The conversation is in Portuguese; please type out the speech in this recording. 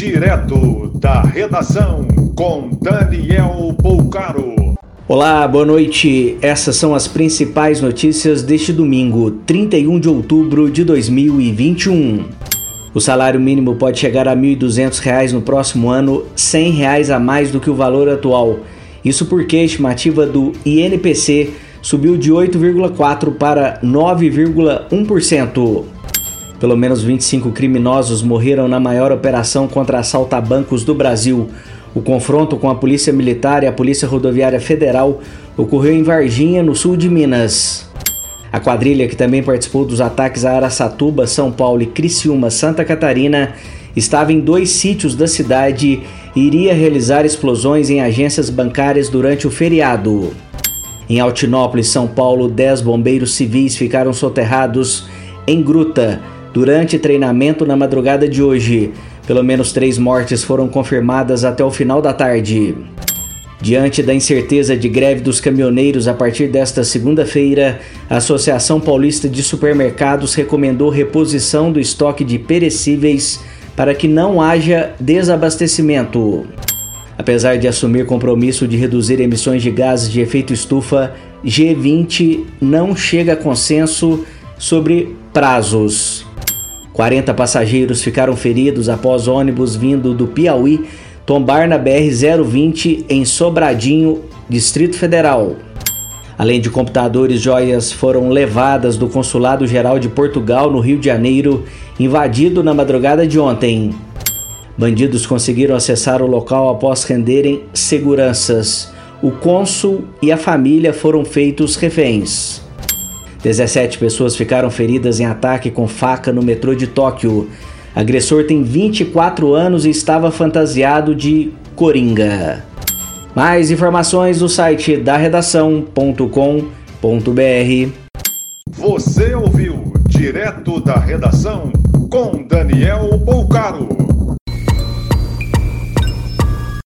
Direto da redação com Daniel Poucaro. Olá, boa noite. Essas são as principais notícias deste domingo, 31 de outubro de 2021. O salário mínimo pode chegar a R$ 1.200 no próximo ano, 100 reais a mais do que o valor atual. Isso porque a estimativa do INPC subiu de 8,4% para 9,1%. Pelo menos 25 criminosos morreram na maior operação contra assalto a bancos do Brasil. O confronto com a Polícia Militar e a Polícia Rodoviária Federal ocorreu em Varginha, no sul de Minas. A quadrilha, que também participou dos ataques a Araçatuba, São Paulo e Criciúma, Santa Catarina, estava em dois sítios da cidade e iria realizar explosões em agências bancárias durante o feriado. Em Altinópolis, São Paulo, 10 bombeiros civis ficaram soterrados em gruta durante treinamento na madrugada de hoje. Pelo menos três mortes foram confirmadas até o final da tarde. Diante da incerteza de greve dos caminhoneiros a partir desta segunda-feira, a Associação Paulista de Supermercados recomendou reposição do estoque de perecíveis para que não haja desabastecimento. Apesar de assumir compromisso de reduzir emissões de gases de efeito estufa, G20 não chega a consenso sobre prazos. 40 passageiros ficaram feridos após ônibus vindo do Piauí tombar na BR-020 em Sobradinho, Distrito Federal. Além de computadores, joias foram levadas do Consulado Geral de Portugal no Rio de Janeiro, invadido na madrugada de ontem. Bandidos conseguiram acessar o local após renderem seguranças. O cônsul e a família foram feitos reféns. 17 pessoas ficaram feridas em ataque com faca no metrô de Tóquio. Agressor tem 24 anos e estava fantasiado de coringa. Mais informações no site da redação.com.br. Você ouviu direto da redação com Daniel Bolcaro.